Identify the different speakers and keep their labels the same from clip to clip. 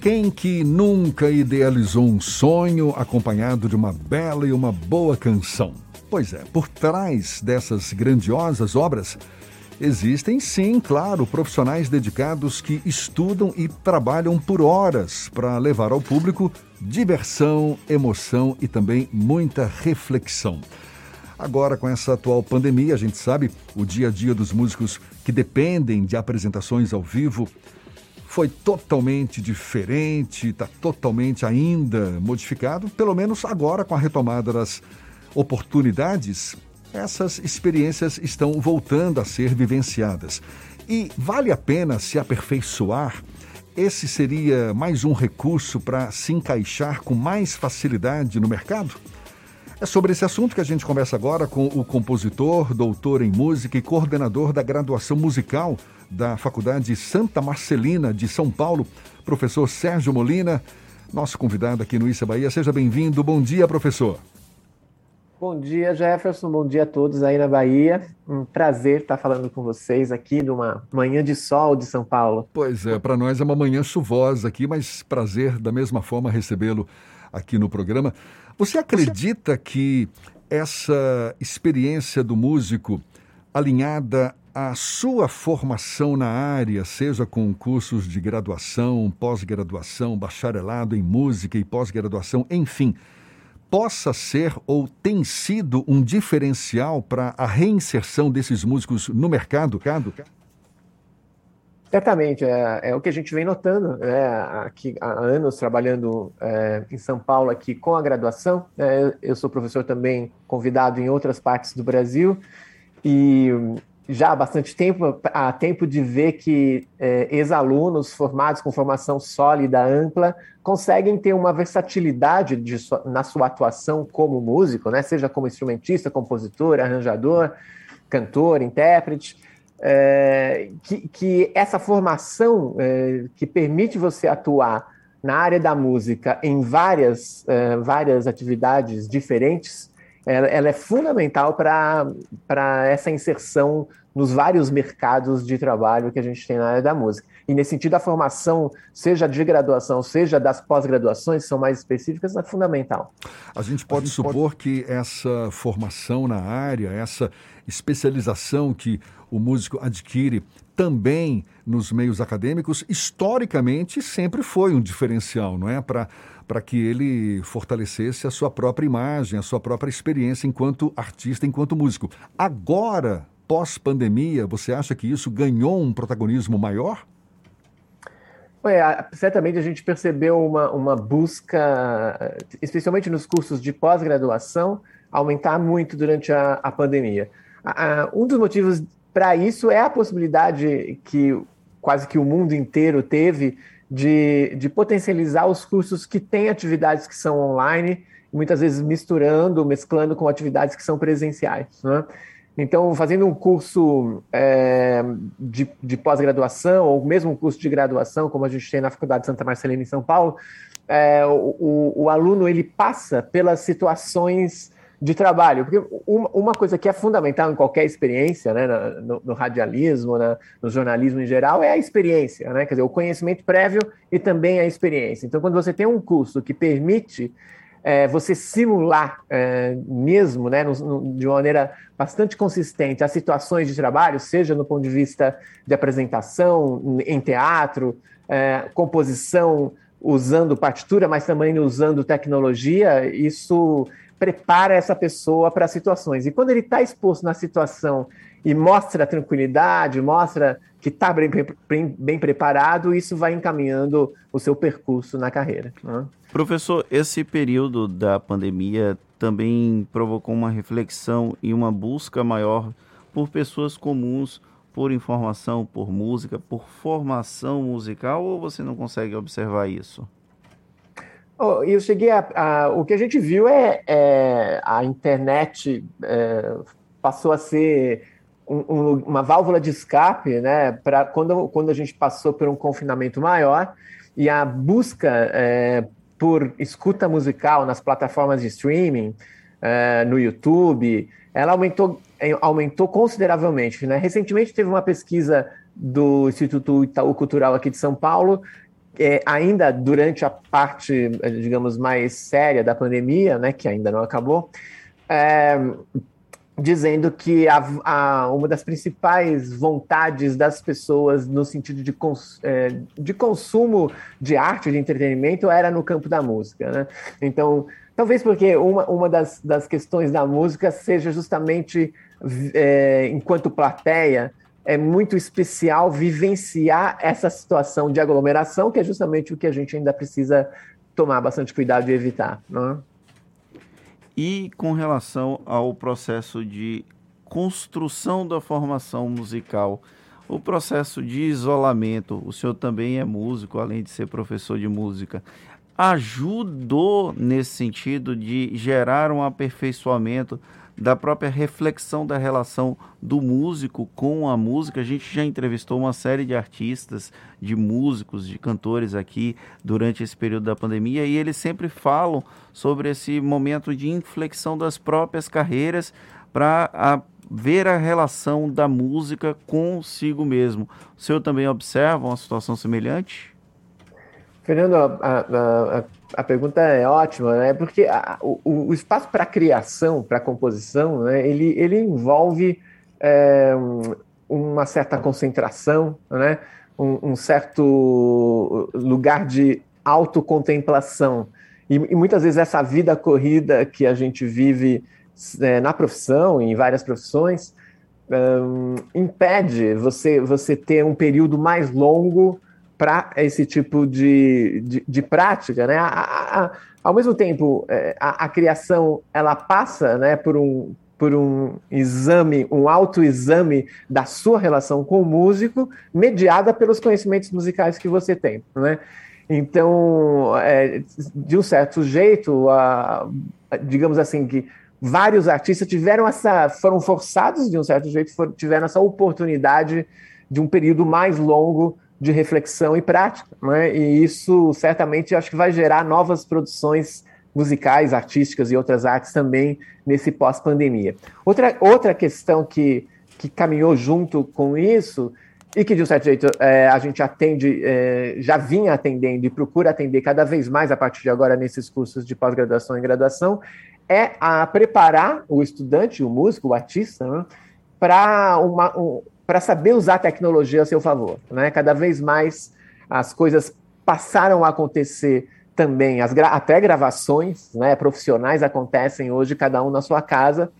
Speaker 1: Quem que nunca idealizou um sonho acompanhado de uma bela e uma boa canção? Pois é, por trás dessas grandiosas obras existem sim, claro, profissionais dedicados que estudam e trabalham por horas para levar ao público diversão, emoção e também muita reflexão. Agora, com essa atual pandemia, a gente sabe, o dia a dia dos músicos que dependem de apresentações ao vivo foi totalmente diferente, está totalmente ainda modificado, pelo menos agora com a retomada das oportunidades, essas experiências estão voltando a ser vivenciadas. E vale a pena se aperfeiçoar? Esse seria mais um recurso para se encaixar com mais facilidade no mercado? É sobre esse assunto que a gente conversa agora com o compositor, doutor em música e coordenador da graduação musical da Faculdade Santa Marcelina de São Paulo, professor Sérgio Molina, nosso convidado aqui no Issa Bahia. Seja bem-vindo. Bom dia, professor.
Speaker 2: Bom dia, Jefferson. Bom dia a todos aí na Bahia. Um prazer estar falando com vocês aqui numa manhã de sol de São Paulo.
Speaker 1: Pois é, para nós é uma manhã chuvosa aqui, mas prazer da mesma forma recebê-lo aqui no programa. Você acredita que essa experiência do músico alinhada à sua formação na área, seja com cursos de graduação, pós-graduação, bacharelado em música e pós-graduação, enfim, possa ser ou tem sido um diferencial para a reinserção desses músicos no mercado?
Speaker 2: Certamente, é, é, o que a gente vem notando né, aqui há anos trabalhando é, em São Paulo aqui com a graduação. É, eu sou professor também convidado em outras partes do Brasil e já há bastante tempo, há tempo de ver que é, ex-alunos formados com formação sólida, ampla, conseguem ter uma versatilidade de, na sua atuação como músico, né, seja como instrumentista, compositor, arranjador, cantor, intérprete é, que, que, essa formação é, que permite você atuar na área da música em várias, é, várias atividades diferentes, ela, ela é fundamental para essa inserção nos vários mercados de trabalho que a gente tem na área da música. E nesse sentido, a formação, seja de graduação, seja das pós-graduações, são mais específicas, é fundamental.
Speaker 1: A gente pode a gente supor pode... que essa formação na área, essa especialização que o músico adquire também nos meios acadêmicos, historicamente sempre foi um diferencial, não é? Para que ele fortalecesse a sua própria imagem, a sua própria experiência enquanto artista, enquanto músico. Agora, pós-pandemia, você acha que isso ganhou um protagonismo maior?
Speaker 2: É, certamente a gente percebeu uma, uma busca, especialmente nos cursos de pós-graduação, aumentar muito durante a, a pandemia. um dos motivos para isso é a possibilidade que quase que o mundo inteiro teve de, de potencializar os cursos que têm atividades que são online, muitas vezes misturando, mesclando com atividades que são presenciais. Né? Então, fazendo um curso é, de, de pós-graduação, ou mesmo um curso de graduação, como a gente tem na Faculdade Santa Marcelina em São Paulo, é, o, o, aluno ele passa pelas situações de trabalho. Porque uma, uma coisa que é fundamental em qualquer experiência, né, no, no radialismo, no jornalismo em geral, é a experiência, né? Quer dizer, o conhecimento prévio e também a experiência. Então, quando você tem um curso que permite é, você simular é, mesmo, né, no, no, de uma maneira bastante consistente, as situações de trabalho, seja no ponto de vista de apresentação, em teatro, é, composição usando partitura, mas também usando tecnologia, isso prepara essa pessoa para situações. E quando ele está exposto na situação e mostra tranquilidade, mostra que está bem, bem, bem, preparado, isso vai encaminhando o seu percurso na carreira. Né?
Speaker 3: Professor, esse período da pandemia também provocou uma reflexão e uma busca maior por pessoas comuns, por informação, por música, por formação musical, ou você não consegue observar isso?
Speaker 2: Oh, eu cheguei a, a, O que a gente viu é, é a internet é, passou a ser um, um, uma válvula de escape, né? Para quando, quando a gente passou por um confinamento maior e a busca é, por escuta musical nas plataformas de streaming, é, no YouTube, ela aumentou, aumentou consideravelmente. Né? Recentemente teve uma pesquisa do Instituto Itaú Cultural aqui de São Paulo é, ainda durante a parte, digamos, mais séria da pandemia, né, que ainda não acabou, é, dizendo que a, a, uma das principais vontades das pessoas no sentido de, cons, é, de consumo de arte, de entretenimento, era no campo da música. Né? Então, talvez porque uma, uma das, das questões da música seja justamente, é, enquanto plateia, é muito especial vivenciar essa situação de aglomeração, que é justamente o que a gente ainda precisa tomar bastante cuidado e evitar. Não é?
Speaker 3: E com relação ao processo de construção da formação musical, o processo de isolamento, o senhor também é músico, além de ser professor de música, ajudou nesse sentido de gerar um aperfeiçoamento da própria reflexão da relação do músico com a música. A gente já entrevistou uma série de artistas, de músicos, de cantores aqui durante esse período da pandemia e eles sempre falam sobre esse momento de inflexão das próprias carreiras para ver a relação da música consigo mesmo. O senhor também observa uma situação semelhante?
Speaker 2: Fernando, a, a, a, a, pergunta é ótima, né? Porque o, o, espaço para criação, para composição, né? ele, ele envolve é, uma certa concentração, né? Um, um, certo lugar de autocontemplação. E, e muitas vezes essa vida corrida que a gente vive é, na profissão, em várias profissões, um, impede você, você ter um período mais longo para esse tipo de, de, de, prática, né? A, a, a, ao mesmo tempo, é, a, criação ela passa, né, por um por um exame, um autoexame da sua relação com o músico, mediada pelos conhecimentos musicais que você tem, né? Então, é, de um certo jeito, digamos assim que vários artistas tiveram essa, foram forçados de um certo jeito, tiveram essa oportunidade de um período mais longo de reflexão e prática, né? E isso certamente acho que vai gerar novas produções musicais, artísticas e outras artes também nesse pós-pandemia. Outra, outra questão que, que caminhou junto com isso e que de um certo jeito é, a gente atende, é, já vinha atendendo e procura atender cada vez mais a partir de agora nesses cursos de pós-graduação e graduação, é a preparar o estudante, o músico, o artista, né, para uma, um, para saber usar a tecnologia a seu favor. Né? Cada vez mais as coisas passaram a acontecer também, gra até gravações né, profissionais acontecem hoje, cada um na sua casa,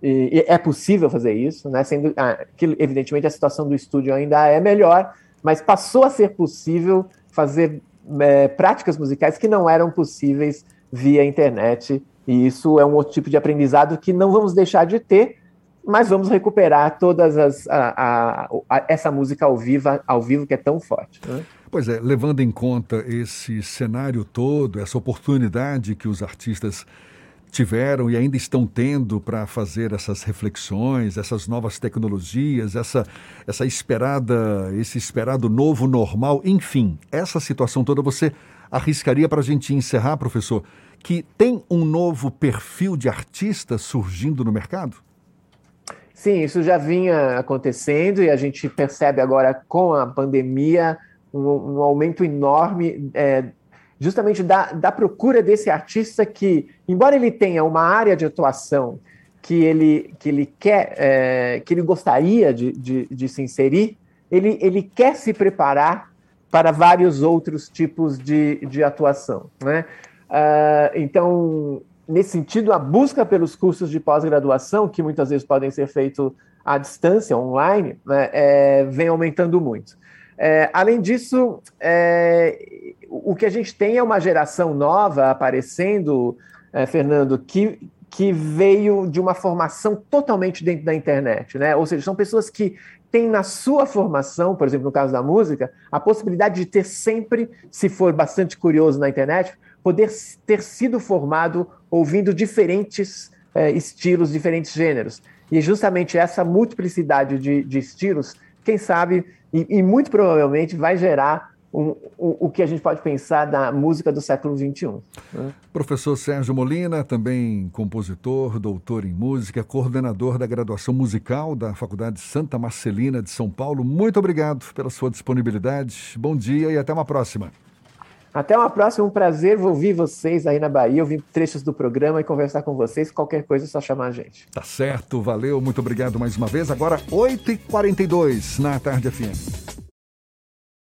Speaker 2: e, e é possível fazer isso, né, sendo ah, que, evidentemente, a situação do estúdio ainda é melhor, mas passou a ser possível fazer é, práticas musicais que não eram possíveis via internet, e isso é um outro tipo de aprendizado que não vamos deixar de ter, mas vamos recuperar todas as a, a, a, essa música ao vivo, ao vivo que é tão forte. Né?
Speaker 1: Pois é, levando em conta esse cenário todo, essa oportunidade que os artistas tiveram e ainda estão tendo para fazer essas reflexões, essas novas tecnologias, essa, essa esperada, esse esperado novo normal, enfim, essa situação toda você arriscaria para a gente encerrar, professor, que tem um novo perfil de artista surgindo no mercado?
Speaker 2: Sim, isso já vinha acontecendo e a gente percebe agora com a pandemia um, um aumento enorme é, justamente da, da procura desse artista que, embora ele tenha uma área de atuação que ele, que ele quer, é, que ele gostaria de, de, de, se inserir, ele, ele quer se preparar para vários outros tipos de, de atuação. Né? Uh, então, nesse sentido, a busca pelos cursos de pós-graduação, que muitas vezes podem ser feitos à distância, online, né, é, vem aumentando muito. É, além disso, é, o que a gente tem é uma geração nova aparecendo, é, Fernando, que, que veio de uma formação totalmente dentro da internet, né? Ou seja, são pessoas que têm na sua formação, por exemplo, no caso da música, a possibilidade de ter sempre, se for bastante curioso na internet, poder ter sido formado ouvindo diferentes é, estilos, diferentes gêneros. E justamente essa multiplicidade de, de estilos, quem sabe, e, e, muito provavelmente vai gerar um, o que a gente pode pensar da música do século XXI.
Speaker 1: Né? Professor Sérgio Molina, também compositor, doutor em música, coordenador da graduação musical da Faculdade Santa Marcelina de São Paulo. Muito obrigado pela sua disponibilidade. Bom dia e até uma próxima.
Speaker 2: Até uma próxima, um prazer ouvir vocês aí na Bahia, ouvir trechos do programa e conversar com vocês. Qualquer coisa é só chamar a gente.
Speaker 1: Tá certo, valeu, muito obrigado mais uma vez. Agora, 8h42 na Tarde FM.